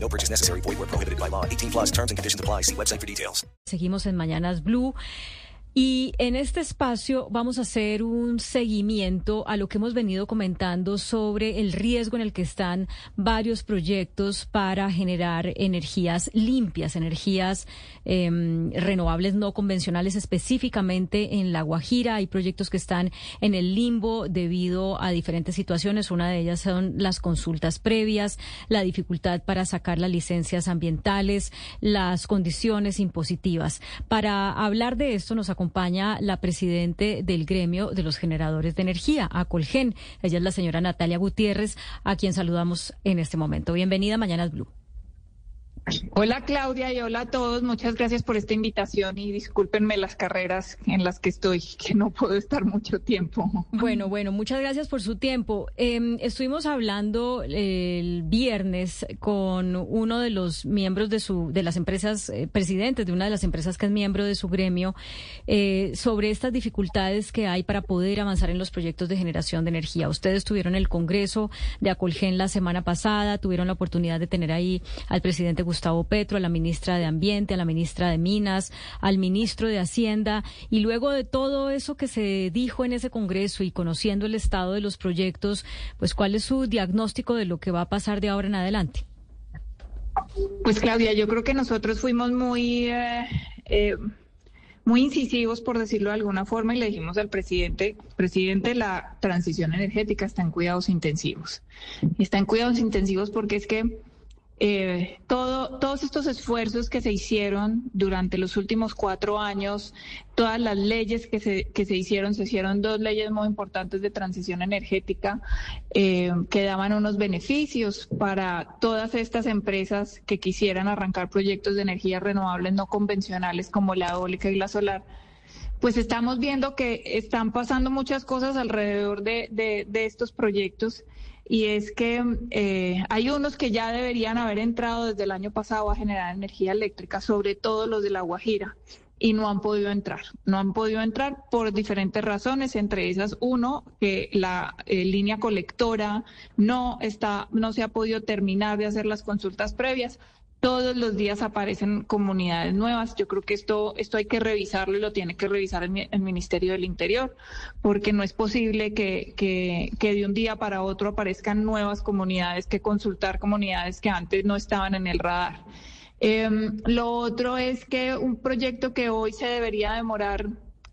No purchase necessary. Void where prohibited by law. 18 plus terms and conditions apply. See website for details. Seguimos en Mañanas Blue. Y en este espacio vamos a hacer un seguimiento a lo que hemos venido comentando sobre el riesgo en el que están varios proyectos para generar energías limpias, energías eh, renovables no convencionales, específicamente en La Guajira. Hay proyectos que están en el limbo debido a diferentes situaciones. Una de ellas son las consultas previas, la dificultad para sacar las licencias ambientales, las condiciones impositivas. Para hablar de esto nos acompaña acompaña la presidente del gremio de los generadores de energía, Acolgen. Ella es la señora Natalia Gutiérrez, a quien saludamos en este momento. Bienvenida Mañanas Blue. Hola Claudia y hola a todos. Muchas gracias por esta invitación y discúlpenme las carreras en las que estoy, que no puedo estar mucho tiempo. Bueno, bueno, muchas gracias por su tiempo. Eh, estuvimos hablando el viernes con uno de los miembros de su, de las empresas, eh, presidentes de una de las empresas que es miembro de su gremio, eh, sobre estas dificultades que hay para poder avanzar en los proyectos de generación de energía. Ustedes tuvieron el Congreso de Acolgen la semana pasada, tuvieron la oportunidad de tener ahí al presidente Gustavo Gustavo Petro, a la ministra de Ambiente, a la ministra de Minas, al ministro de Hacienda. Y luego de todo eso que se dijo en ese Congreso y conociendo el estado de los proyectos, pues ¿cuál es su diagnóstico de lo que va a pasar de ahora en adelante? Pues Claudia, yo creo que nosotros fuimos muy... Eh, eh, muy incisivos, por decirlo de alguna forma, y le dijimos al presidente, presidente, la transición energética está en cuidados intensivos. Está en cuidados intensivos porque es que eh, todo, todos estos esfuerzos que se hicieron durante los últimos cuatro años, todas las leyes que se, que se hicieron, se hicieron dos leyes muy importantes de transición energética eh, que daban unos beneficios para todas estas empresas que quisieran arrancar proyectos de energías renovables no convencionales como la eólica y la solar. Pues estamos viendo que están pasando muchas cosas alrededor de, de, de estos proyectos y es que eh, hay unos que ya deberían haber entrado desde el año pasado a generar energía eléctrica, sobre todo los de La Guajira, y no han podido entrar. No han podido entrar por diferentes razones, entre esas uno que la eh, línea colectora no está, no se ha podido terminar de hacer las consultas previas. Todos los días aparecen comunidades nuevas. Yo creo que esto, esto hay que revisarlo y lo tiene que revisar el, Ministerio del Interior, porque no es posible que, que, de un día para otro aparezcan nuevas comunidades, que consultar comunidades que antes no estaban en el radar. Eh, lo otro es que un proyecto que hoy se debería demorar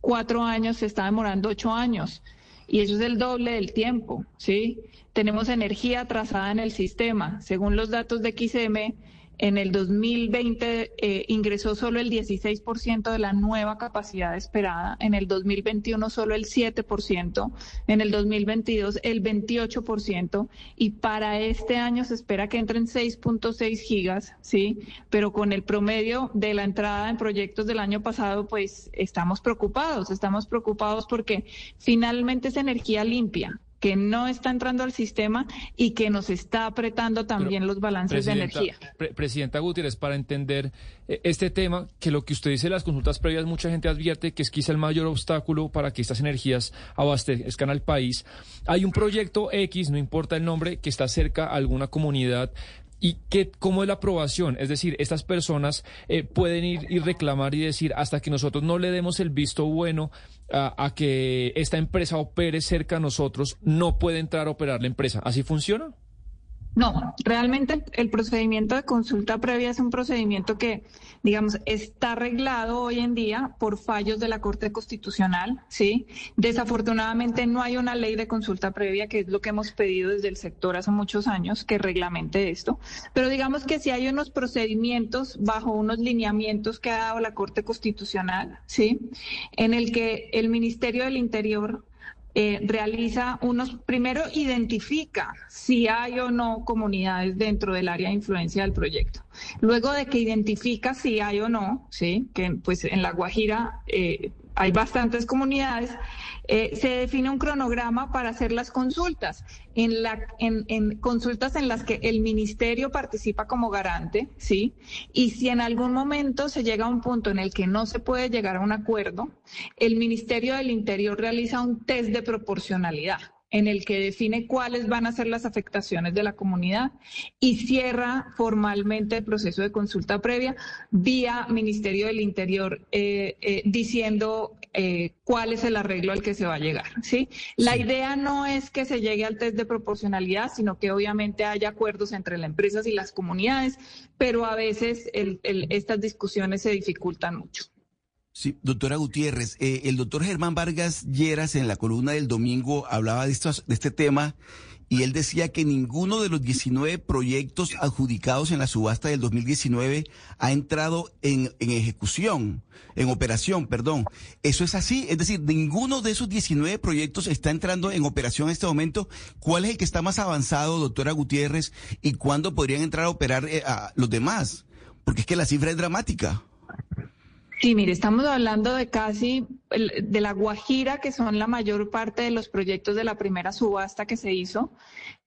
cuatro años se está demorando ocho años y eso es el doble del tiempo, ¿sí? Tenemos energía atrasada en el sistema. Según los datos de XM, en el 2020 eh, ingresó solo el 16% de la nueva capacidad esperada, en el 2021 solo el 7%, en el 2022 el 28% y para este año se espera que entren 6.6 gigas, ¿sí? Pero con el promedio de la entrada en proyectos del año pasado, pues estamos preocupados, estamos preocupados porque finalmente es energía limpia, que no está entrando al sistema y que nos está apretando también Pero, los balances de energía. Pre Presidenta Gutiérrez, para entender eh, este tema, que lo que usted dice de las consultas previas, mucha gente advierte que es quizá el mayor obstáculo para que estas energías abastezcan al país. Hay un proyecto X, no importa el nombre, que está cerca a alguna comunidad ¿Y qué, cómo es la aprobación? Es decir, estas personas eh, pueden ir y reclamar y decir, hasta que nosotros no le demos el visto bueno a, a, que esta empresa opere cerca a nosotros, no puede entrar a operar la empresa. ¿Así funciona? No, realmente el procedimiento de consulta previa es un procedimiento que, digamos, está arreglado hoy en día por fallos de la Corte Constitucional, ¿sí? Desafortunadamente no hay una ley de consulta previa, que es lo que hemos pedido desde el sector hace muchos años, que reglamente esto. Pero digamos que si hay unos procedimientos bajo unos lineamientos que ha dado la Corte Constitucional, ¿sí? En el que el Ministerio del Interior eh, realiza unos, primero identifica si hay o no comunidades dentro del área de influencia del proyecto. Luego de que identifica si hay o no, ¿sí? que pues en La Guajira eh, hay bastantes comunidades, eh, se define un cronograma para hacer las consultas. En, la, en, consultas en las que el ministerio participa como garante, ¿sí? Y si en algún momento se llega a un punto en el que no se puede llegar a un acuerdo, el Ministerio del Interior realiza un test de proporcionalidad en el que define cuáles van a ser las afectaciones de la comunidad y cierra formalmente el proceso de consulta previa vía Ministerio del Interior eh, eh, diciendo eh, cuál es el arreglo al que se va a llegar. ¿sí? La idea no es que se llegue al test de proporcionalidad, sino que obviamente haya acuerdos entre las empresas y las comunidades, pero a veces estas discusiones se dificultan mucho. Sí, doctora Gutiérrez, eh, el doctor Germán Vargas Lleras en la columna del domingo hablaba de, estos, de este tema y él decía que ninguno de los 19 proyectos adjudicados en la subasta del 2019 ha entrado en, en, ejecución, en operación, perdón. ¿Eso es así? Es decir, ninguno de esos 19 proyectos está entrando en operación en este momento. ¿Cuál es el que está más avanzado, doctora Gutiérrez? ¿Y cuándo podrían entrar a operar eh, a los demás? Porque es que la cifra es dramática. Sí, mire, estamos hablando de casi de la Guajira, que son la mayor parte de los proyectos de la primera subasta que se hizo.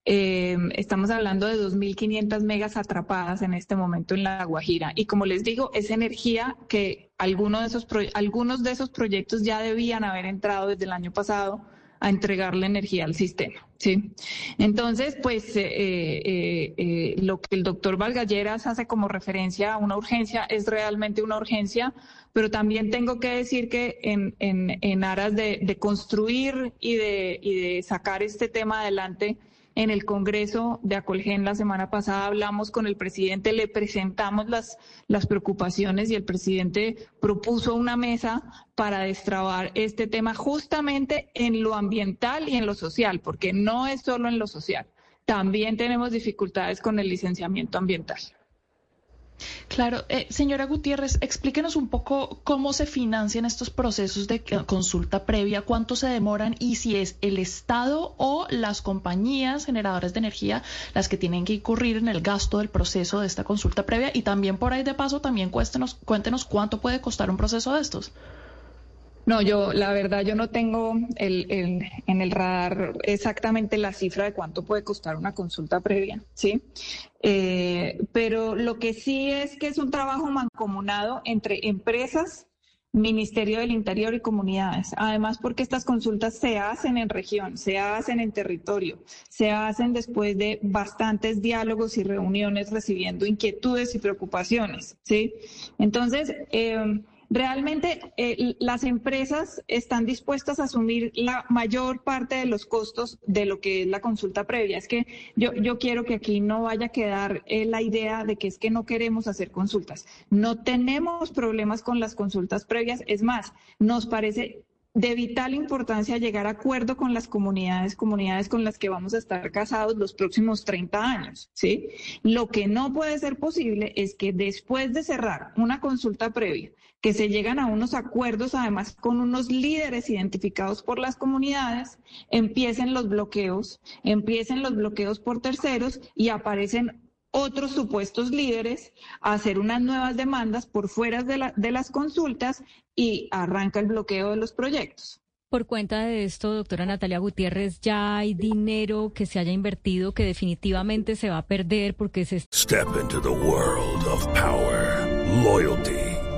Eh, estamos hablando de 2.500 megas atrapadas en este momento en la Guajira. Y como les digo, es energía que algunos de esos, algunos de esos proyectos ya debían haber entrado desde el año pasado a entregarle energía al sistema. ¿sí? Entonces, pues eh, eh, eh, lo que el doctor Valgalleras hace como referencia a una urgencia es realmente una urgencia, pero también tengo que decir que en, en, en aras de, de construir y de, y de sacar este tema adelante, en el Congreso de Acolgen la semana pasada hablamos con el presidente, le presentamos las, las preocupaciones y el presidente propuso una mesa para destrabar este tema justamente en lo ambiental y en lo social, porque no es solo en lo social. También tenemos dificultades con el licenciamiento ambiental. Claro, eh, señora Gutiérrez, explíquenos un poco cómo se financian estos procesos de consulta previa, cuánto se demoran y si es el Estado o las compañías generadoras de energía las que tienen que incurrir en el gasto del proceso de esta consulta previa y también por ahí de paso también cuéntenos, cuéntenos cuánto puede costar un proceso de estos. No, yo, la verdad, yo no tengo el, en el radar exactamente la cifra de cuánto puede costar una consulta previa, ¿sí? Eh, pero lo que sí es que es un trabajo mancomunado entre empresas, Ministerio del Interior y comunidades. Además, porque estas consultas se hacen en región, se hacen en territorio, se hacen después de bastantes diálogos y reuniones recibiendo inquietudes y preocupaciones, ¿sí? Entonces, eh, Realmente eh, las empresas están dispuestas a asumir la mayor parte de los costos de lo que es la consulta previa. Es que yo, yo quiero que aquí no vaya a quedar eh, la idea de que es que no queremos hacer consultas. No tenemos problemas con las consultas previas. Es más, nos parece de vital importancia llegar a acuerdo con las comunidades, comunidades con las que vamos a estar casados los próximos 30 años, ¿sí? Lo que no puede ser posible es que después de cerrar una consulta previa, que se llegan a unos acuerdos, además con unos líderes identificados por las comunidades, empiecen los bloqueos, empiecen los bloqueos por terceros y aparecen otros supuestos líderes a hacer unas nuevas demandas por fuera de, de las consultas y arranca el bloqueo de los proyectos. Por cuenta de esto, doctora Natalia Gutiérrez, ya hay dinero que se haya invertido que definitivamente se va a perder porque se... Step into the world of power, loyalty.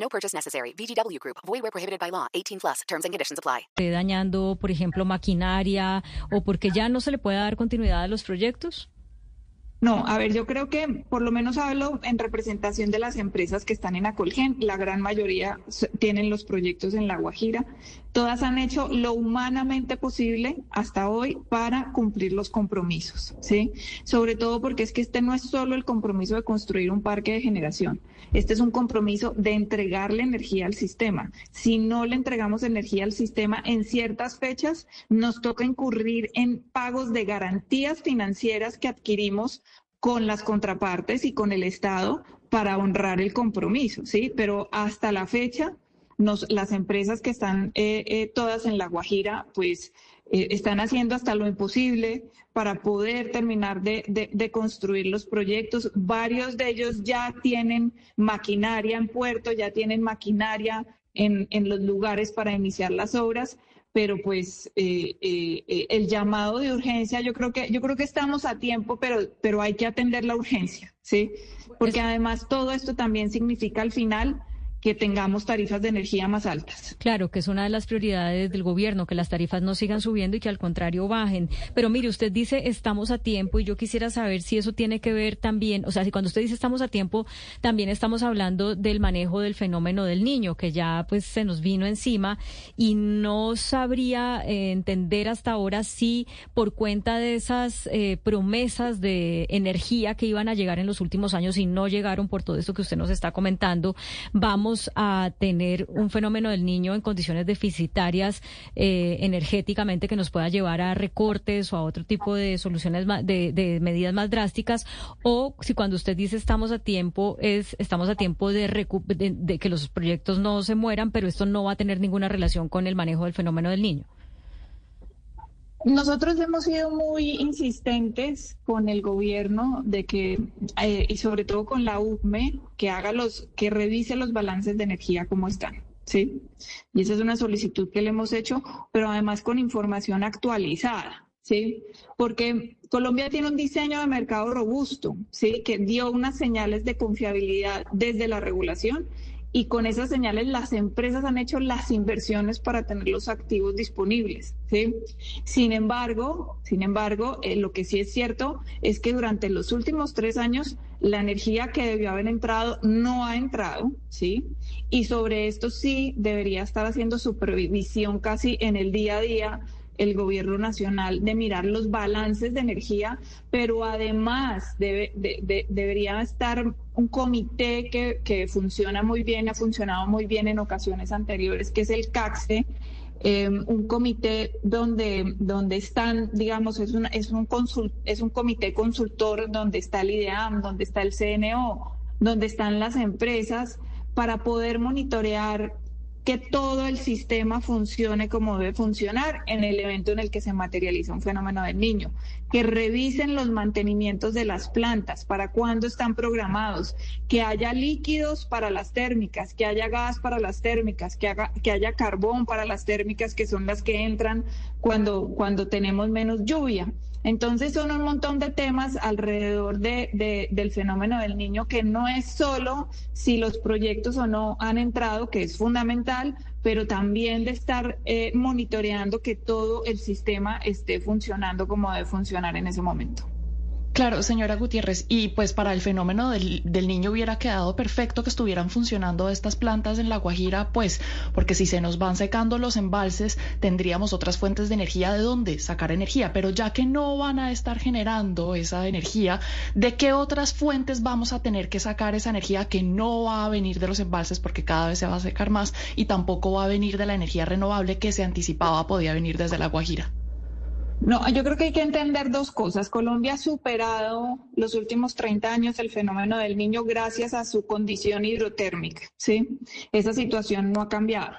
No purchase necessary. VGW Group. Void where prohibited by law. 18 plus. Terms and conditions apply. Dañando, por ejemplo, maquinaria o porque ya no se le puede dar continuidad a los proyectos. No, a ver, yo creo que por lo menos hablo en representación de las empresas que están en Acolgen. La gran mayoría tienen los proyectos en La Guajira. Todas han hecho lo humanamente posible hasta hoy para cumplir los compromisos, ¿sí? Sobre todo porque es que este no es solo el compromiso de construir un parque de generación. Este es un compromiso de entregarle energía al sistema. Si no le entregamos energía al sistema en ciertas fechas, nos toca incurrir en pagos de garantías financieras que adquirimos con las contrapartes y con el Estado para honrar el compromiso, ¿sí? Pero hasta la fecha, nos, las empresas que están eh, eh, todas en La Guajira, pues eh, están haciendo hasta lo imposible para poder terminar de, de, construir los proyectos. Varios de ellos ya tienen maquinaria en puerto, ya tienen maquinaria en, en los lugares para iniciar las obras pero pues eh, eh, eh, el llamado de urgencia, yo creo que yo creo que estamos a tiempo, pero pero hay que atender la urgencia, sí, porque además todo esto también significa al final que tengamos tarifas de energía más altas. Claro, que es una de las prioridades del gobierno, que las tarifas no sigan subiendo y que al contrario bajen. Pero mire, usted dice estamos a tiempo y yo quisiera saber si eso tiene que ver también, o sea, si cuando usted dice estamos a tiempo, también estamos hablando del manejo del fenómeno del niño, que ya pues se nos vino encima y no sabría eh, entender hasta ahora si por cuenta de esas eh, promesas de energía que iban a llegar en los últimos años y no llegaron por todo esto que usted nos está comentando, vamos a tener un fenómeno del niño en condiciones deficitarias eh, energéticamente que nos pueda llevar a recortes o a otro tipo de soluciones, de, medidas más drásticas, o si cuando usted dice estamos a tiempo, es estamos a tiempo de, de que los proyectos no se mueran, pero esto no va a tener ninguna relación con el manejo del fenómeno del niño. Nosotros hemos sido muy insistentes con el gobierno de que, eh, y sobre todo con la UME, que haga los, que revise los balances de energía como están. Sí. Y esa es una solicitud que le hemos hecho, pero además con información actualizada. Sí. Porque Colombia tiene un diseño de mercado robusto, sí, que dio unas señales de confiabilidad desde la regulación y con esas señales las empresas han hecho las inversiones para tener los activos disponibles. ¿sí? Sin embargo, sin embargo, eh, lo que sí es cierto es que durante los últimos tres años la energía que debió haber entrado no ha entrado, ¿sí? Y sobre esto sí debería estar haciendo supervisión casi en el día a día el gobierno nacional de mirar los balances de energía, pero además debe, debería estar un comité que, que, funciona muy bien, ha funcionado muy bien en ocasiones anteriores, que es el CACSE, em, un comité donde, donde están, digamos, es, es, un es un comité consultor donde está el IDEAM, donde está el CNO, donde están las empresas para poder monitorear que todo el sistema funcione como debe funcionar en el evento en el que se materializa un fenómeno del niño, que revisen los mantenimientos de las plantas, para cuándo están programados, que haya líquidos para las térmicas, que haya gas para las térmicas, que, haga, que haya carbón para las térmicas, que son las que entran cuando, cuando tenemos menos lluvia. Entonces son un montón de temas alrededor de, del fenómeno del niño que no es solo si los proyectos o no han entrado, que es fundamental, pero también de estar eh, monitoreando que todo el sistema esté funcionando como debe funcionar en ese momento. Claro, señora Gutiérrez, y pues para el fenómeno del, niño hubiera quedado perfecto que estuvieran funcionando estas plantas en La Guajira, pues porque si se nos van secando los embalses, tendríamos otras fuentes de energía de dónde sacar energía, pero ya que no van a estar generando esa energía, ¿de qué otras fuentes vamos a tener que sacar esa energía que no va a venir de los embalses porque cada vez se va a secar más y tampoco va a venir de la energía renovable que se anticipaba podía venir desde La Guajira? No, yo creo que hay que entender dos cosas. Colombia ha superado los últimos 30 años el fenómeno del niño gracias a su condición hidrotérmica, ¿sí? Esa situación no ha cambiado.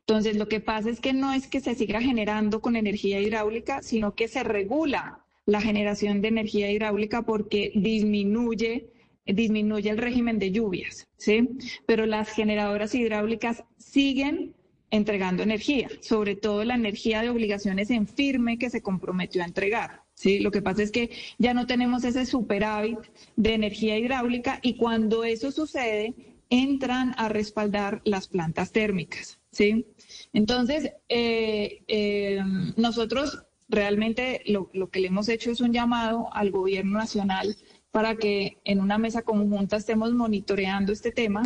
Entonces, lo que pasa es que no es que se siga generando con energía hidráulica, sino que se regula la generación de energía hidráulica porque disminuye disminuye el régimen de lluvias, ¿sí? Pero las generadoras hidráulicas siguen entregando energía, sobre todo la energía de obligaciones en firme que se comprometió a entregar. ¿sí? Lo que pasa es que ya no tenemos ese superávit de energía hidráulica y cuando eso sucede, entran a respaldar las plantas térmicas. ¿sí? Entonces, eh, eh, nosotros realmente lo, lo que le hemos hecho es un llamado al gobierno nacional para que en una mesa conjunta estemos monitoreando este tema,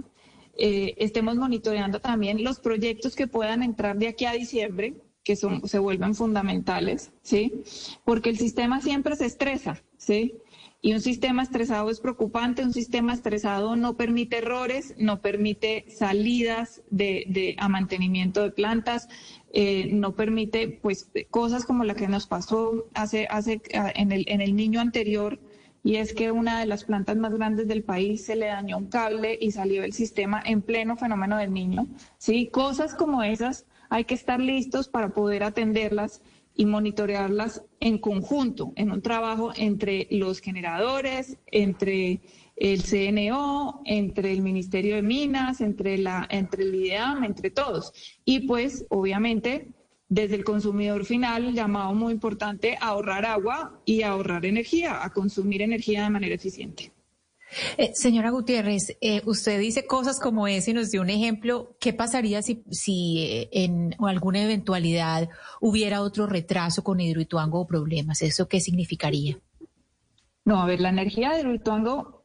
eh, estemos monitoreando también los proyectos que puedan entrar de aquí a diciembre, que son, se vuelven fundamentales, ¿sí? Porque el sistema siempre se estresa, ¿sí? Y un sistema estresado es preocupante, un sistema estresado no permite errores, no permite salidas de, a mantenimiento de plantas, eh, no permite pues cosas como la que nos pasó hace, hace en, el, en el niño anterior, y es que una de las plantas más grandes del país se le dañó un cable y salió el sistema en pleno fenómeno del niño. Sí, cosas como esas hay que estar listos para poder atenderlas y monitorearlas en conjunto, en un trabajo entre los generadores, entre el CNO, entre el Ministerio de Minas, entre, la, entre el IDEAM, entre todos. Y pues, obviamente, desde el consumidor final, llamado muy importante a ahorrar agua y a ahorrar energía, a consumir energía de manera eficiente. Eh, señora Gutiérrez, eh, usted dice cosas como ese y nos dio un ejemplo. ¿Qué pasaría si, si eh, en alguna eventualidad hubiera otro retraso con Hidroituango o problemas? ¿Eso qué significaría? No, a ver, la energía de Hidroituango,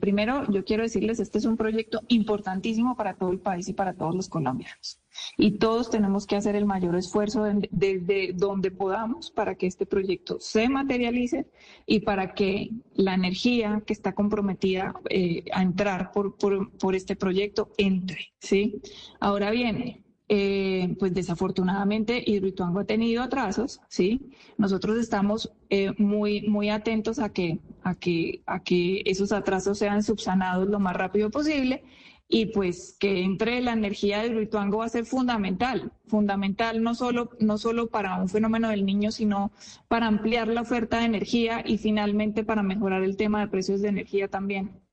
primero yo quiero decirles, este es un proyecto importantísimo para todo el país y para todos los colombianos y todos tenemos que hacer el mayor esfuerzo desde donde podamos para que este proyecto se materialice y para que la energía que está comprometida eh, a entrar por, por, este proyecto entre, ¿sí? Ahora bien, eh, pues desafortunadamente Hidroituango ha tenido atrasos, ¿sí? Nosotros estamos eh, muy, muy atentos a que, a, que, a que esos atrasos sean subsanados lo más rápido posible y pues que entre la energía del Rituango va a ser fundamental, fundamental no solo, no solo para un fenómeno del niño, sino para ampliar la oferta de energía y finalmente para mejorar el tema de precios de energía también.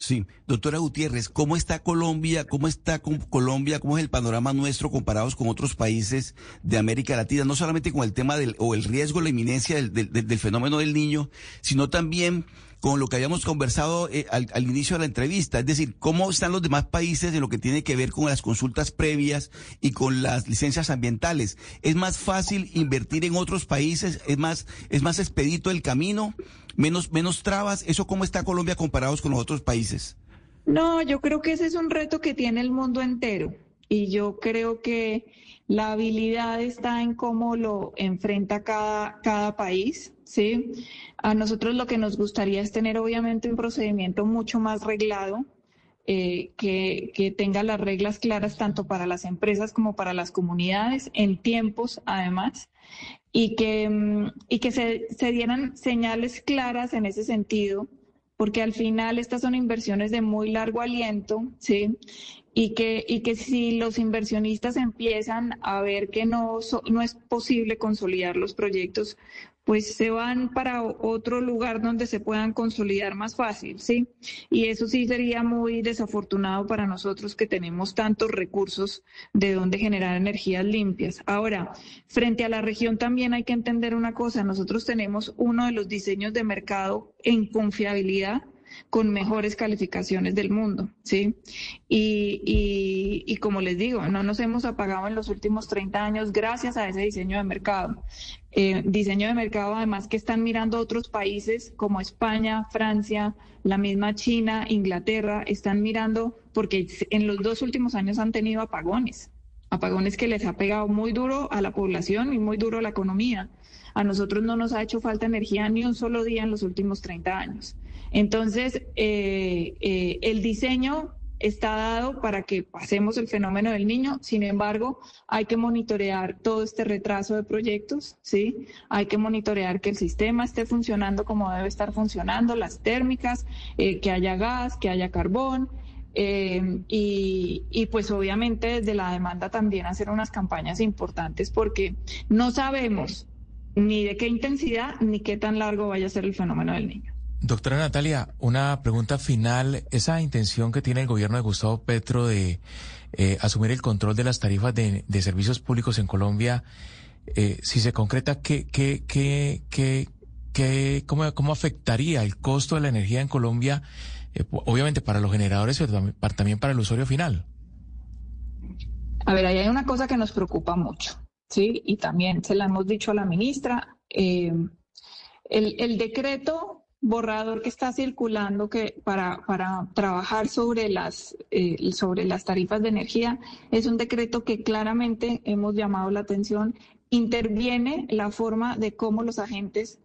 Sí, doctora Gutiérrez, ¿cómo está Colombia? ¿Cómo está Colombia? ¿Cómo es el panorama nuestro comparados con otros países de América Latina? No solamente con el tema del, o el riesgo, la inminencia del, del fenómeno del niño, sino también con lo que habíamos conversado eh, al, inicio de la entrevista, es decir, cómo están los demás países en lo que tiene que ver con las consultas previas y con las licencias ambientales. ¿Es más fácil invertir en otros países? ¿Es más, es más expedito el camino? ¿Menos, menos trabas? ¿Eso cómo está Colombia comparados con los otros países? No, yo creo que ese es un reto que tiene el mundo entero y yo creo que la habilidad está en cómo lo enfrenta cada, cada país, ¿sí? A nosotros lo que nos gustaría es tener obviamente un procedimiento mucho más reglado, eh, que, que, tenga las reglas claras tanto para las empresas como para las comunidades, en tiempos además, y que, mm, y que se, se dieran señales claras en ese sentido porque al final estas son inversiones de muy largo aliento, ¿sí? y que, y que si los inversionistas empiezan a ver que no, no es posible consolidar los proyectos, pues se van para otro lugar donde se puedan consolidar más fácil, ¿sí? Y eso sí sería muy desafortunado para nosotros que tenemos tantos recursos de donde generar energías limpias. Ahora, frente a la región también hay que entender una cosa, nosotros tenemos uno de los diseños de mercado en confiabilidad con mejores calificaciones del mundo, ¿sí? Y, y, como les digo, no nos hemos apagado en los últimos 30 años gracias a ese diseño de mercado. Eh, diseño de mercado además que están mirando otros países como España, Francia, la misma China, Inglaterra, están mirando porque en los dos últimos años han tenido apagones, apagones que les ha pegado muy duro a la población y muy duro a la economía. A nosotros no nos ha hecho falta energía ni un solo día en los últimos 30 años. Entonces, eh, eh, el diseño está dado para que pasemos el fenómeno del niño, sin embargo, hay que monitorear todo este retraso de proyectos, ¿sí? Hay que monitorear que el sistema esté funcionando como debe estar funcionando, las térmicas, eh, que haya gas, que haya carbón, y, y, pues obviamente desde la demanda también hacer unas campañas importantes porque no sabemos ni de qué intensidad ni qué tan largo vaya a ser el fenómeno del niño. Doctora Natalia, una pregunta final. Esa intención que tiene el gobierno de Gustavo Petro de eh, asumir el control de las tarifas de, servicios públicos en Colombia, eh, si se concreta, ¿qué, qué, qué, qué, cómo, cómo, afectaría el costo de la energía en Colombia, eh, obviamente para los generadores, pero también para el usuario final? A ver, ahí hay una cosa que nos preocupa mucho, ¿sí? Y también se la hemos dicho a la ministra. el, el decreto borrador que está circulando que para, para trabajar sobre las, eh, sobre las tarifas de energía es un decreto que claramente hemos llamado la atención, interviene la forma de cómo los agentes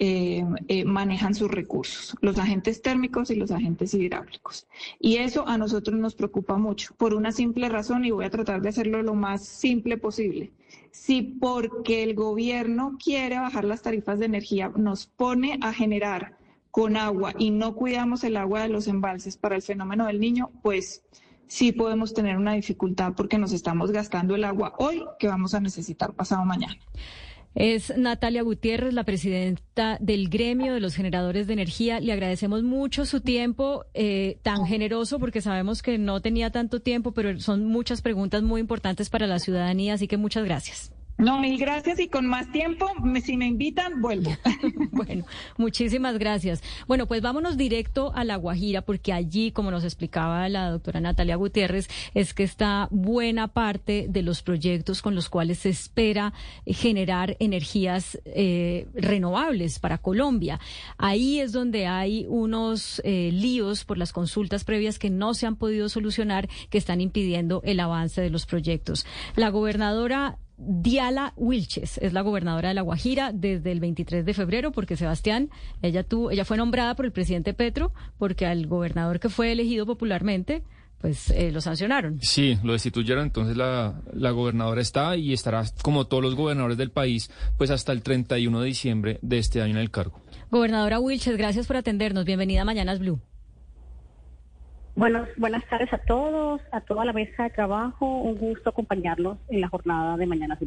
eh, eh, manejan sus recursos, los agentes térmicos y los agentes hidráulicos. Y eso a nosotros nos preocupa mucho, por una simple razón, y voy a tratar de hacerlo lo más simple posible. Si porque el gobierno quiere bajar las tarifas de energía, nos pone a generar con agua y no cuidamos el agua de los embalses para el fenómeno del niño, pues sí podemos tener una dificultad porque nos estamos gastando el agua hoy que vamos a necesitar pasado mañana. Es Natalia Gutiérrez, la presidenta del gremio de los generadores de energía. Le agradecemos mucho su tiempo eh, tan generoso porque sabemos que no tenía tanto tiempo, pero son muchas preguntas muy importantes para la ciudadanía, así que muchas gracias. No, mil gracias y con más tiempo, si me invitan, vuelvo. bueno, muchísimas gracias. Bueno, pues vámonos directo a La Guajira porque allí, como nos explicaba la doctora Natalia Gutiérrez, es que está buena parte de los proyectos con los cuales se espera generar energías eh, renovables para Colombia. Ahí es donde hay unos eh, líos por las consultas previas que no se han podido solucionar que están impidiendo el avance de los proyectos. La gobernadora Diala Wilches es la gobernadora de La Guajira desde el 23 de febrero, porque Sebastián, ella, tuvo, ella fue nombrada por el presidente Petro, porque al gobernador que fue elegido popularmente, pues eh, lo sancionaron. Sí, lo destituyeron, entonces la, la gobernadora está y estará, como todos los gobernadores del país, pues hasta el 31 de diciembre de este año en el cargo. Gobernadora Wilches, gracias por atendernos. Bienvenida a Mañanas Blue. Buenos, buenas tardes a todos, a toda la mesa de trabajo. Un gusto acompañarlos en la jornada de mañana.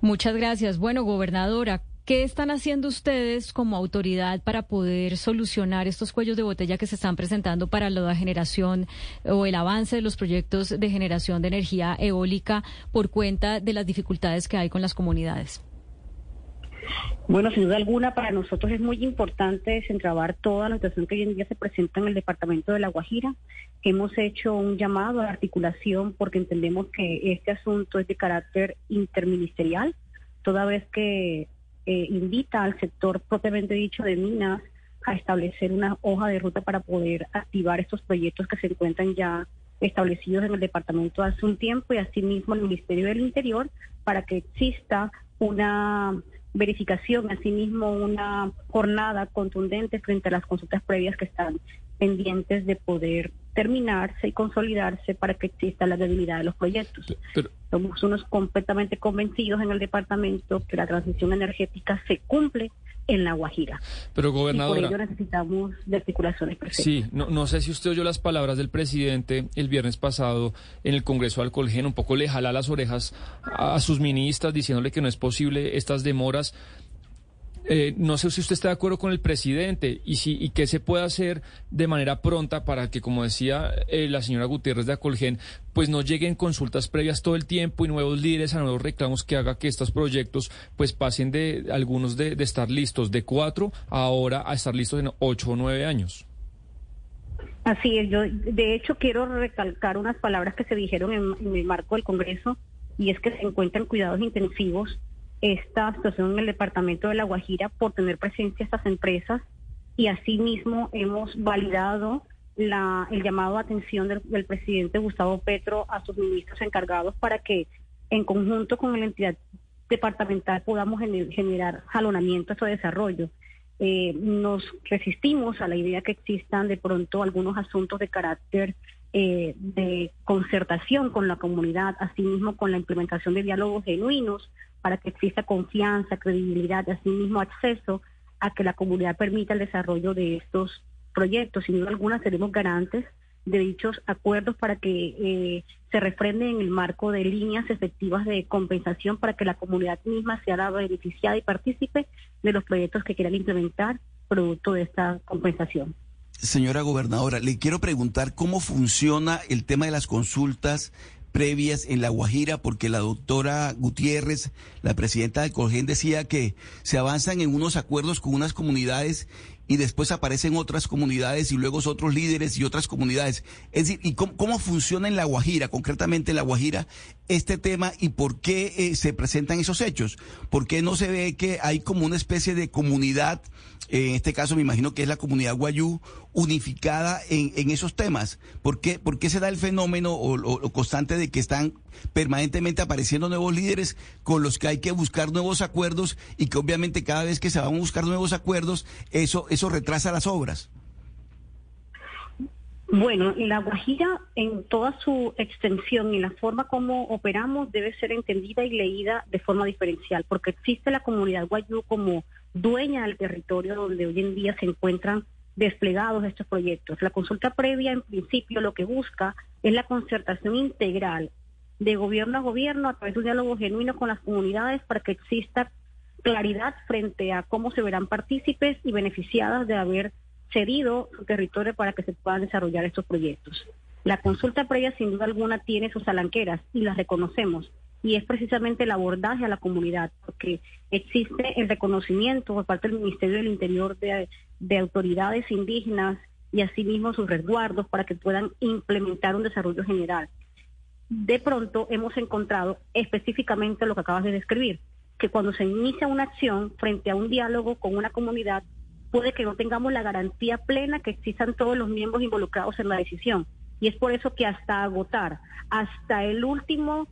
Muchas gracias. Bueno, gobernadora, ¿qué están haciendo ustedes como autoridad para poder solucionar estos cuellos de botella que se están presentando para la generación o el avance de los proyectos de generación de energía eólica por cuenta de las dificultades que hay con las comunidades? Bueno, sin duda alguna, para nosotros es muy importante desentrabar toda la situación que hoy en día se presenta en el departamento de La Guajira. Hemos hecho un llamado a la articulación porque entendemos que este asunto es de carácter interministerial, toda vez que eh, invita al sector propiamente dicho de minas a establecer una hoja de ruta para poder activar estos proyectos que se encuentran ya establecidos en el departamento hace un tiempo y asimismo el Ministerio del Interior para que exista una verificación, asimismo una jornada contundente frente a las consultas previas que están pendientes de poder terminarse y consolidarse para que exista la debilidad de los proyectos. Somos unos completamente convencidos en el departamento que la transición energética se cumple en La Guajira. Pero gobernadora... por ello necesitamos de articulaciones perfectas. Sí, no, no sé si usted oyó las palabras del presidente el viernes pasado en el Congreso de Alcolgen, un poco le jala las orejas a sus ministras diciéndole que no es posible estas demoras. Eh, no sé si usted está de acuerdo con el presidente y si y qué se puede hacer de manera pronta para que, como decía eh, la señora Gutiérrez de Acolgen, pues no lleguen consultas previas todo el tiempo y nuevos líderes a nuevos reclamos que haga que estos proyectos pues pasen de algunos de, estar listos de cuatro ahora a estar listos en ocho o nueve años. Así es, yo de hecho quiero recalcar unas palabras que se dijeron en el marco del Congreso y es que se encuentran cuidados intensivos esta situación en el departamento de La Guajira por tener presencia estas empresas y asimismo hemos validado la, el llamado a atención del, presidente Gustavo Petro a sus ministros encargados para que en conjunto con la entidad departamental podamos generar jalonamiento a su desarrollo. Eh, nos resistimos a la idea que existan de pronto algunos asuntos de carácter eh, de concertación con la comunidad, asimismo con la implementación de diálogos genuinos para que exista confianza, credibilidad, y asimismo acceso a que la comunidad permita el desarrollo de estos proyectos. Sin duda alguna seremos garantes de dichos acuerdos para que eh, se refrenden en el marco de líneas efectivas de compensación para que la comunidad misma sea la beneficiada y partícipe de los proyectos que quieran implementar producto de esta compensación. Señora gobernadora, le quiero preguntar cómo funciona el tema de las consultas previas en La Guajira, porque la doctora Gutiérrez, la presidenta de Colgen, decía que se avanzan en unos acuerdos con unas comunidades y después aparecen otras comunidades y luego otros líderes y otras comunidades. Es decir, ¿y cómo, cómo funciona en La Guajira, concretamente en La Guajira, este tema y por qué eh, se presentan esos hechos? ¿Por qué no se ve que hay como una especie de comunidad, eh, en este caso me imagino que es la comunidad guayú, unificada en, en esos temas? ¿Por qué, ¿Por qué se da el fenómeno o, o- o constante de que están permanentemente apareciendo nuevos líderes con los que hay que buscar nuevos acuerdos y que obviamente cada vez que se van a buscar nuevos acuerdos, eso, eso retrasa las obras? Bueno, la Guajira en toda su extensión y la forma como operamos debe ser entendida y leída de forma diferencial, porque existe la comunidad guayú como dueña del territorio donde hoy en día se encuentran desplegados estos proyectos. La consulta previa, en principio, lo que busca es la concertación integral de gobierno a gobierno a través de un diálogo genuino con las comunidades para que exista claridad frente a cómo se verán partícipes y beneficiadas de haber cedido su territorio para que se puedan desarrollar estos proyectos. La consulta previa, sin duda alguna, tiene sus alanqueras y las reconocemos. Y es precisamente el abordaje a la comunidad, porque existe el reconocimiento por parte del Ministerio del Interior de, de autoridades indígenas y asimismo sus resguardos para que puedan implementar un desarrollo general. De pronto hemos encontrado específicamente lo que acabas de describir, que cuando se inicia una acción frente a un diálogo con una comunidad, puede que no tengamos la garantía plena que existan todos los miembros involucrados en la decisión. Y es por eso que hasta agotar, hasta el último,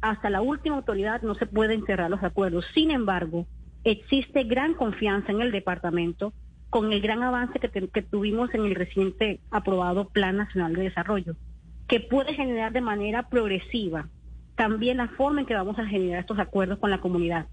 hasta la última autoridad no se pueden cerrar los acuerdos. Sin embargo, existe gran confianza en el departamento con el gran avance que, que tuvimos en el reciente aprobado Plan Nacional de Desarrollo, que puede generar de manera progresiva también la forma en que vamos a generar estos acuerdos con la comunidad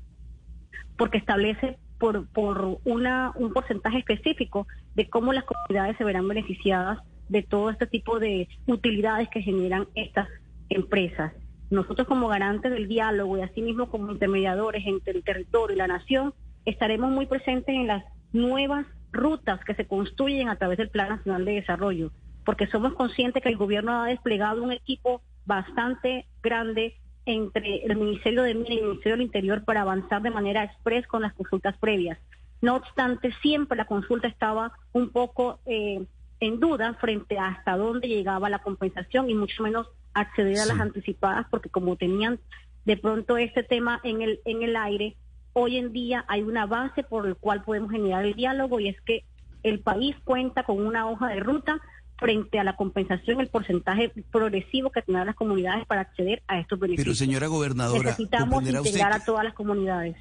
porque establece por, por una, un porcentaje específico de cómo las comunidades se verán beneficiadas de todo este tipo de utilidades que generan estas empresas. Nosotros como garantes del diálogo y asimismo como intermediadores entre el territorio y la nación, estaremos muy presentes en las nuevas rutas que se construyen a través del Plan Nacional de Desarrollo, porque somos conscientes que el gobierno ha desplegado un equipo bastante grande entre el Ministerio de Minas y el Ministerio del Interior para avanzar de manera express con las consultas previas. No obstante, siempre la consulta estaba un poco eh, en duda frente a hasta dónde llegaba la compensación y mucho menos acceder a las anticipadas, porque como tenían de pronto este tema en el, en el aire, hoy en día hay una base por el cual podemos generar el diálogo y es que el país cuenta con una hoja de ruta frente a la compensación, el porcentaje progresivo que tendrán las comunidades para acceder a estos beneficios. Pero señora gobernadora, Necesitamos usted integrar que- a todas las comunidades.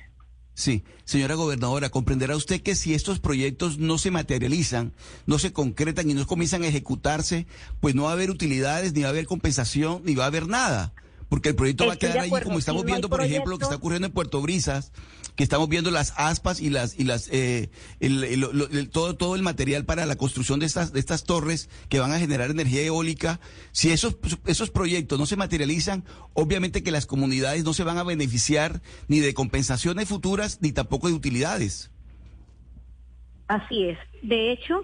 Sí, señora gobernadora, comprenderá usted que si estos proyectos no se materializan, no se concretan y no comienzan a ejecutarse, pues no va a haber utilidades, ni va a haber compensación, ni va a haber nada. Porque el proyecto va a quedar allí acuerdo. como estamos Si no hay viendo, por ejemplo, lo que está ocurriendo en Puerto Brisas, que estamos viendo las aspas y las y las eh, el- el- lo- el- todo todo el material para la construcción de estas de estas torres que van a generar energía eólica. Si esos esos proyectos no se materializan, obviamente que las comunidades no se van a beneficiar ni de compensaciones futuras ni tampoco de utilidades. Así es. De hecho,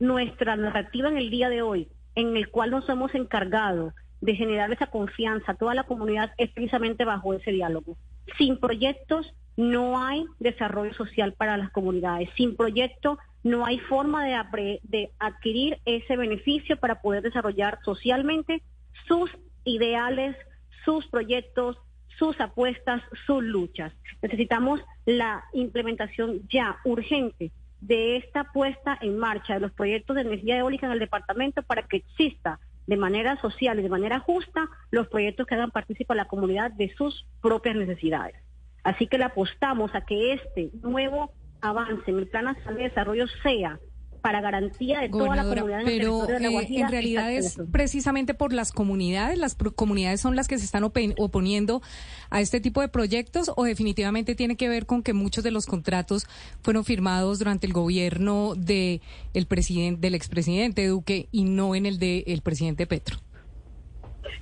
nuestra narrativa en el día de hoy, en el cual nos hemos encargado de generar esa confianza a toda la comunidad, es precisamente bajo ese diálogo. Sin proyectos no hay desarrollo social para las comunidades. Sin proyecto no hay forma de, de adquirir ese beneficio para poder desarrollar socialmente sus ideales, sus proyectos, sus apuestas, sus luchas. Necesitamos la implementación ya urgente de esta puesta en marcha de los proyectos de energía eólica en el departamento para que exista de manera social y de manera justa los proyectos que hagan partícipe a la comunidad de sus propias necesidades. Así que le apostamos a que este nuevo avance en el Plan Nacional de Desarrollo sea para garantía de toda la comunidad en el pero territorio de la eh, en realidad es precisamente por las comunidades, las pro- comunidades son las que se están oponiendo a este tipo de proyectos o definitivamente tiene que ver con que muchos de los contratos fueron firmados durante el gobierno de el presidente del expresidente Duque y no en el del presidente Petro.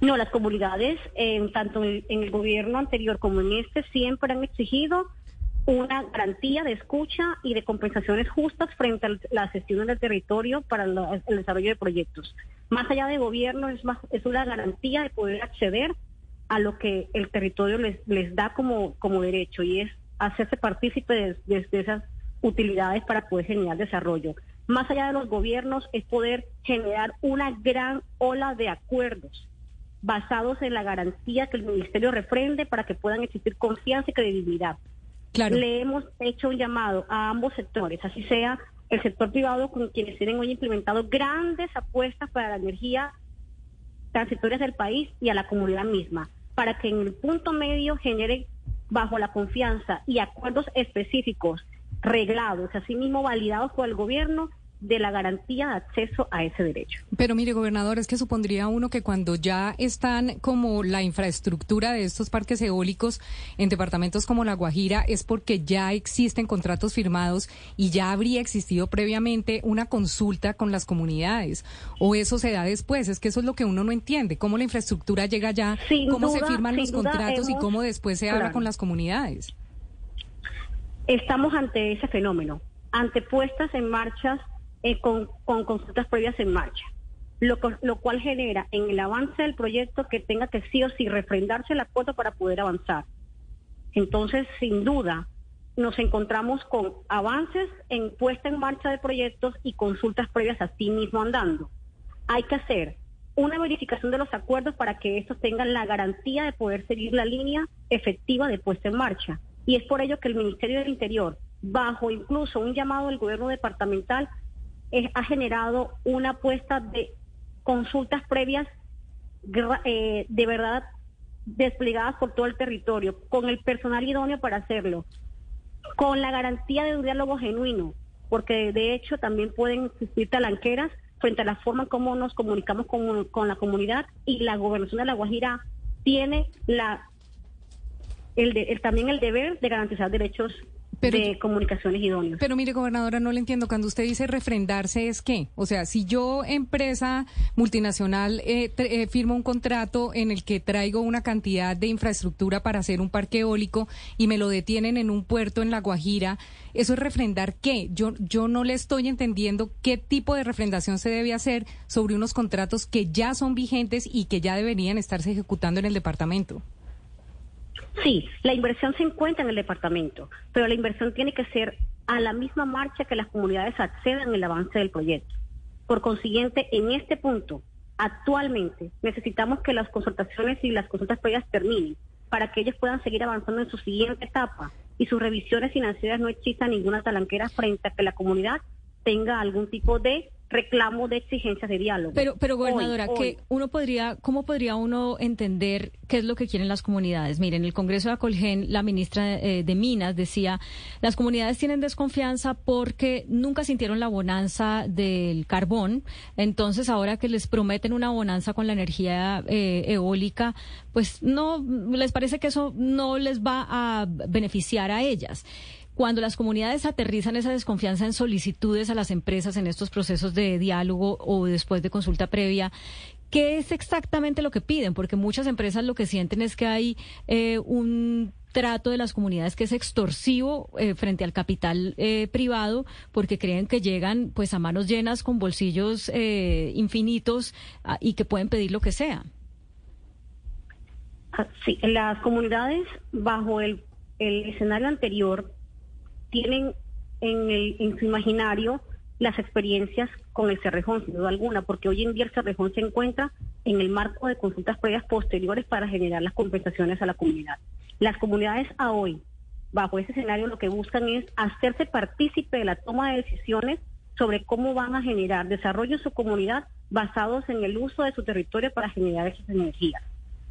No, las comunidades, eh, tanto en el gobierno anterior como en este, siempre han exigido una garantía de escucha y de compensaciones justas frente a las gestiones del territorio para el desarrollo de proyectos. Más allá de gobierno, es, más, es una garantía de poder acceder a lo que el territorio les, les da como, como derecho y es hacerse partícipe de esas utilidades para poder generar desarrollo. Más allá de los gobiernos es poder generar una gran ola de acuerdos basados en la garantía que el ministerio refrende para que puedan existir confianza y credibilidad. Le hemos hecho un llamado a ambos sectores, así sea el sector privado con quienes tienen hoy implementado grandes apuestas para la energía transitorias del país y a la comunidad misma, para que en el punto medio genere bajo la confianza y acuerdos específicos, reglados, asimismo validados por el gobierno, de la garantía de acceso a ese derecho. Pero mire, gobernador, es que supondría uno que cuando ya están como la infraestructura de estos parques eólicos en departamentos como La Guajira es porque ya existen contratos firmados y ya habría existido previamente una consulta con las comunidades. O eso se da después, es que eso es lo que uno no entiende, cómo la infraestructura llega ya, cómo se firman los contratos y cómo después se habla con las comunidades. Estamos ante ese fenómeno, ante puestas en marcha eh, con, consultas previas en marcha, lo, lo, cual genera en el avance del proyecto que tenga que sí o sí refrendarse el acuerdo para poder avanzar. Entonces, sin duda, nos encontramos con avances en puesta en marcha de proyectos y consultas previas a sí mismo andando. Hay que hacer una verificación de los acuerdos para que estos tengan la garantía de poder seguir la línea efectiva de puesta en marcha. Y es por ello que el Ministerio del Interior, bajo incluso un llamado del gobierno departamental, ha generado una apuesta de consultas previas eh, de verdad desplegadas por todo el territorio, con el personal idóneo para hacerlo, con la garantía de un diálogo genuino, porque de hecho también pueden existir talanqueras frente a la forma como nos comunicamos con, con la comunidad y la gobernación de La Guajira tiene la el, el también el deber de garantizar derechos de comunicaciones idóneas. Pero mire, gobernadora, no le entiendo. Cuando usted dice refrendarse, ¿es qué? O sea, si yo, empresa multinacional, eh, eh, firmo un contrato en el que traigo una cantidad de infraestructura para hacer un parque eólico y me lo detienen en un puerto en La Guajira, ¿eso es refrendar qué? Yo, yo no le estoy entendiendo qué tipo de refrendación se debe hacer sobre unos contratos que ya son vigentes y que ya deberían estarse ejecutando en el departamento. Sí, la inversión se encuentra en el departamento, pero la inversión tiene que ser a la misma marcha que las comunidades accedan al avance del proyecto. Por consiguiente, en este punto, actualmente necesitamos que las consultaciones y las consultas previas terminen para que ellos puedan seguir avanzando en su siguiente etapa y sus revisiones financieras no existan ninguna talanquera frente a que la comunidad tenga algún tipo de reclamo de exigencias de diálogo. Pero, pero gobernadora, uno podría, ¿cómo podría uno entender qué es lo que quieren las comunidades? Miren, en el Congreso de Acolgen, la ministra eh, de Minas decía, las comunidades tienen desconfianza porque nunca sintieron la bonanza del carbón, entonces ahora que les prometen una bonanza con la energía eh, eólica, pues no, les parece que eso no les va a beneficiar a ellas. Cuando las comunidades aterrizan esa desconfianza en solicitudes a las empresas en estos procesos de diálogo o después de consulta previa, ¿qué es exactamente lo que piden? Porque muchas empresas lo que sienten es que hay eh, un trato de las comunidades que es extorsivo eh, frente al capital eh, privado porque creen que llegan pues a manos llenas con bolsillos infinitos ah, y que pueden pedir lo que sea. Ah, sí, las comunidades bajo el, el escenario anterior tienen en, el, en su imaginario las experiencias con el Cerrejón, sin duda alguna, porque hoy en día el Cerrejón se encuentra en el marco de consultas previas posteriores para generar las compensaciones a la comunidad. Las comunidades a hoy, bajo ese escenario, lo que buscan es hacerse partícipe de la toma de decisiones sobre cómo van a generar desarrollo en su comunidad basados en el uso de su territorio para generar esas energías.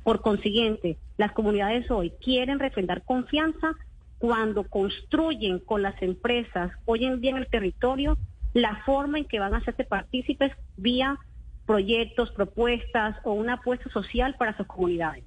Por consiguiente, las comunidades hoy quieren refrendar confianza cuando construyen con las empresas hoy en día en el territorio la forma en que van a hacerse partícipes vía proyectos, propuestas o una apuesta social para sus comunidades.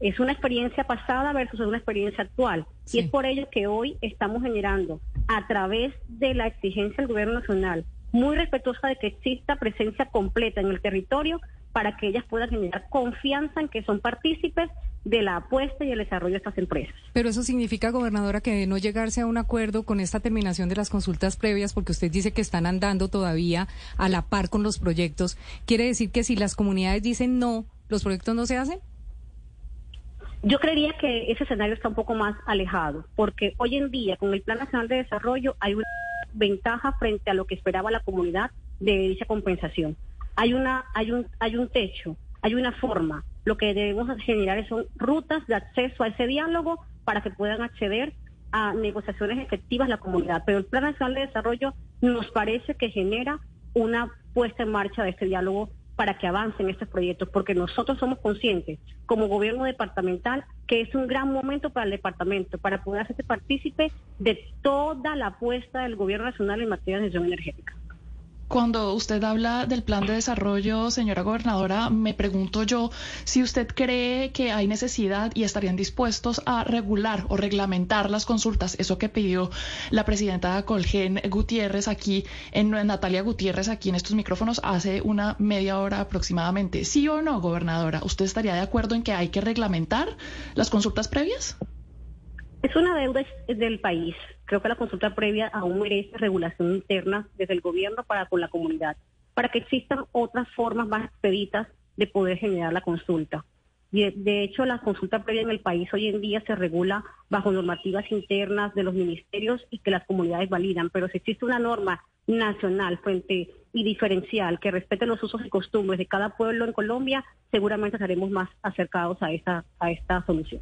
Es una experiencia pasada versus una experiencia actual. Y es por ello que hoy estamos generando, a través de la exigencia del Gobierno Nacional, muy respetuosa de que exista presencia completa en el territorio para que ellas puedan generar confianza en que son partícipes de la apuesta y el desarrollo de estas empresas. Pero eso significa, gobernadora, que de no llegarse a un acuerdo con esta terminación de las consultas previas, porque usted dice que están andando todavía a la par con los proyectos, ¿quiere decir que si las comunidades dicen no, los proyectos no se hacen? Yo creería que ese escenario está un poco más alejado, porque hoy en día con el Plan Nacional de Desarrollo hay una ventaja frente a lo que esperaba la comunidad de dicha compensación. Hay una, hay un, hay un techo, hay una forma. Lo que debemos generar son rutas de acceso a ese diálogo para que puedan acceder a negociaciones efectivas la comunidad. Pero el Plan Nacional de Desarrollo nos parece que genera una puesta en marcha de este diálogo para que avancen estos proyectos, porque nosotros somos conscientes, como gobierno departamental, que es un gran momento para el departamento, para poder hacerse partícipe de toda la apuesta del gobierno nacional en materia de transición energética. Cuando usted habla del plan de desarrollo, señora gobernadora, me pregunto yo si usted cree que hay necesidad y estarían dispuestos a regular o reglamentar las consultas, eso que pidió la presidenta Colgen Gutiérrez aquí, en Natalia Gutiérrez aquí en estos micrófonos hace una media hora aproximadamente. ¿Sí o no, gobernadora? ¿Usted estaría de acuerdo en que hay que reglamentar las consultas previas? Es una deuda del país. Creo que la consulta previa aún merece regulación interna desde el gobierno para con la comunidad, para que existan otras formas más expeditas de poder generar la consulta. Y de hecho, la consulta previa en el país hoy en día se regula bajo normativas internas de los ministerios y que las comunidades validan, pero si existe una norma nacional frente y diferencial que respete los usos y costumbres de cada pueblo en Colombia, seguramente estaremos más acercados a esta, a esta solución.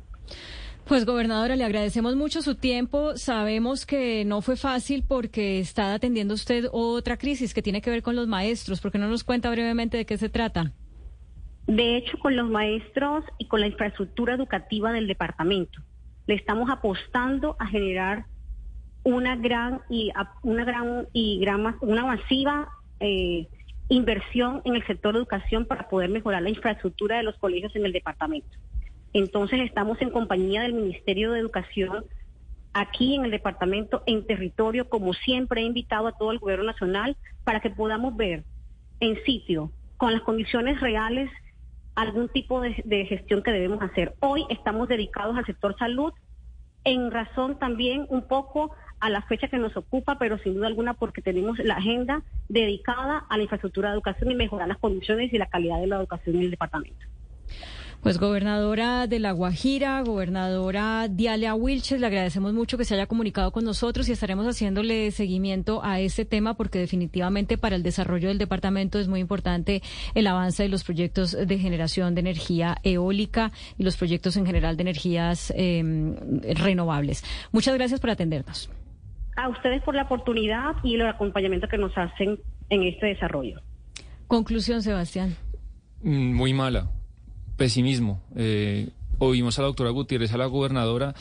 Pues gobernadora, le agradecemos mucho su tiempo. Sabemos que no fue fácil porque está atendiendo usted otra crisis que tiene que ver con los maestros. ¿Por qué no nos cuenta brevemente de qué se trata? De hecho, con los maestros y con la infraestructura educativa del departamento, le estamos apostando a generar una gran y una gran y gran una masiva eh, inversión en el sector de educación para poder mejorar la infraestructura de los colegios en el departamento. Entonces estamos en compañía del Ministerio de Educación aquí en el departamento, en territorio, como siempre he invitado a todo el gobierno nacional para que podamos ver en sitio, con las condiciones reales, algún tipo de, gestión que debemos hacer. Hoy estamos dedicados al sector salud, en razón también un poco a la fecha que nos ocupa, pero sin duda alguna porque tenemos la agenda dedicada a la infraestructura de educación y mejorar las condiciones y la calidad de la educación en el departamento. Pues gobernadora de La Guajira, gobernadora Dialia Wilches, le agradecemos mucho que se haya comunicado con nosotros y estaremos haciéndole seguimiento a este tema porque definitivamente para el desarrollo del departamento es muy importante el avance de los proyectos de generación de energía eólica y los proyectos en general de energías em, renovables. Muchas gracias por atendernos. A ustedes por la oportunidad y el acompañamiento que nos hacen en este desarrollo. Conclusión, Sebastián. Mm, muy mala pesimismo. Eh, oímos a la doctora Gutiérrez, a la gobernadora,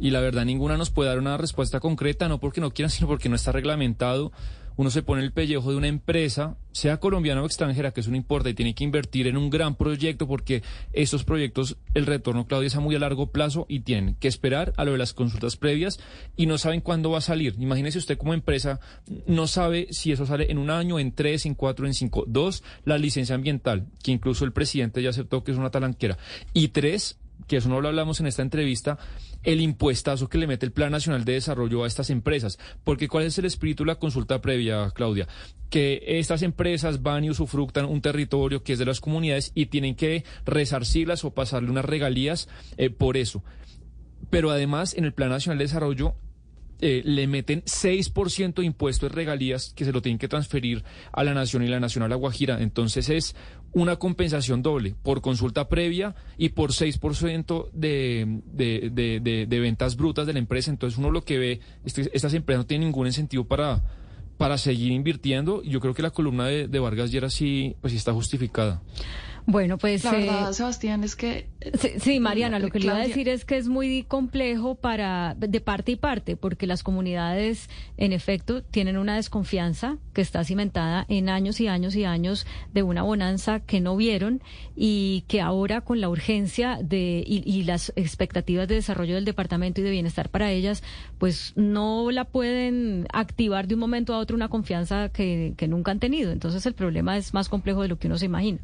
y la verdad ninguna nos puede dar una respuesta concreta, no porque no quieran, sino porque no está reglamentado. Uno se pone el pellejo de una empresa, sea colombiana o extranjera, que eso no importa, y tiene que invertir en un gran proyecto porque esos proyectos, el retorno, Claudia, es a muy a largo plazo y tienen que esperar a lo de las consultas previas y no saben cuándo va a salir. Imagínese usted como empresa, no sabe si eso sale en un año, en tres, en cuatro, en cinco. Dos, la licencia ambiental, que incluso el presidente ya aceptó que es una talanquera. Y tres, que eso no lo hablamos en esta entrevista, el impuestazo que le mete el Plan Nacional de Desarrollo a estas empresas. Porque ¿cuál es el espíritu de la consulta previa, Claudia? Que estas empresas van y usufructan un territorio que es de las comunidades y tienen que resarcirlas o pasarle unas regalías eh, por eso. Pero además, en el Plan Nacional de Desarrollo eh, le meten 6% de impuestos de regalías que se lo tienen que transferir a la nación y la nación a la Guajira. Entonces es una compensación doble por consulta previa y por 6% de, de, de, de, ventas brutas de la empresa. Entonces uno lo que ve es que estas empresas no tienen ningún incentivo para, para seguir invirtiendo. Yo creo que la columna de, Vargas Lleras sí, pues sí está justificada. Bueno, pues... La verdad, eh, Sebastián, es que... Sí, Mariana, lo que le iba a decir es que es muy complejo para de parte y parte, porque las comunidades, en efecto, tienen una desconfianza que está cimentada en años y años y años de una bonanza que no vieron y que ahora con la urgencia de y, las expectativas de desarrollo del departamento y de bienestar para ellas, pues no la pueden activar de un momento a otro una confianza que, que nunca han tenido. Entonces el problema es más complejo de lo que uno se imagina.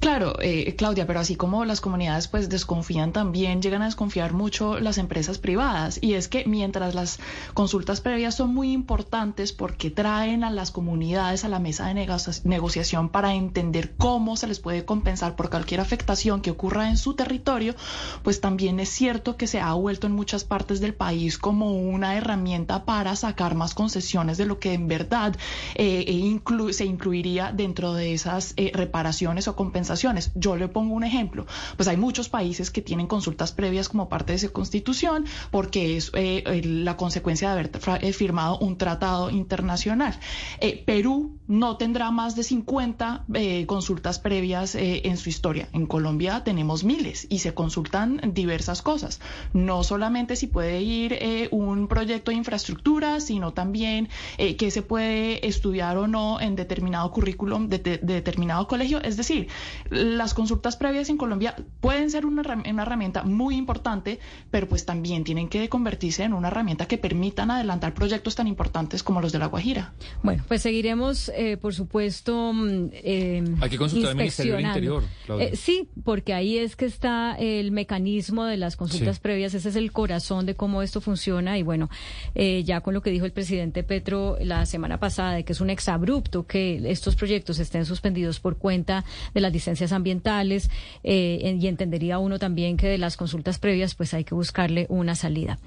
Claro, eh, Claudia, pero así como las comunidades pues desconfían también, llegan a desconfiar mucho las empresas privadas. Y es que mientras las consultas previas son muy importantes porque traen a las comunidades a la mesa de negociación para entender cómo se les puede compensar por cualquier afectación que ocurra en su territorio, pues también es cierto que se ha vuelto en muchas partes del país como una herramienta para sacar más concesiones de lo que en verdad eh, e se incluiría dentro de esas eh, reparaciones o compensaciones yo le pongo un ejemplo. Pues hay muchos países que tienen consultas previas como parte de su constitución porque es eh, la consecuencia de haber eh, firmado un tratado internacional. Eh, Perú no tendrá más de 50 consultas previas en su historia. En Colombia tenemos miles y se consultan diversas cosas. No solamente si puede ir un proyecto de infraestructura, sino también qué se puede estudiar o no en determinado currículum de, de determinado colegio. Es decir, las consultas previas en Colombia pueden ser una, herramienta muy importante, pero pues también tienen que convertirse en una herramienta que permitan adelantar proyectos tan importantes como los de La Guajira. Bueno, pues seguiremos, eh, por supuesto. Eh, Hay que consultar al Ministerio del Interior. Eh, sí, porque ahí es que está el mecanismo de las consultas previas, ese es el corazón de cómo esto funciona. Y bueno, eh, ya con lo que dijo el presidente Petro la semana pasada, de que es un exabrupto que estos proyectos estén suspendidos por cuenta de las ambientales eh, y entendería uno también que de las consultas previas pues hay que buscarle una salida.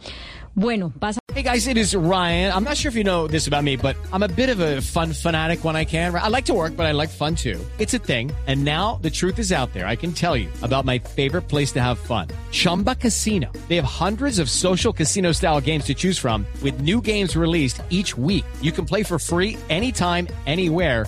Bueno, pasa. Hey guys, it is Ryan. I'm not sure if you know this about me, but I'm a bit of a fun fanatic when I can. I like to work, but I like fun too. It's a thing. And now the truth is out there. I can tell you about my favorite place to have fun. Chumba Casino. They have hundreds of social casino style games to choose from with new games released each week. You can play for free anytime, anywhere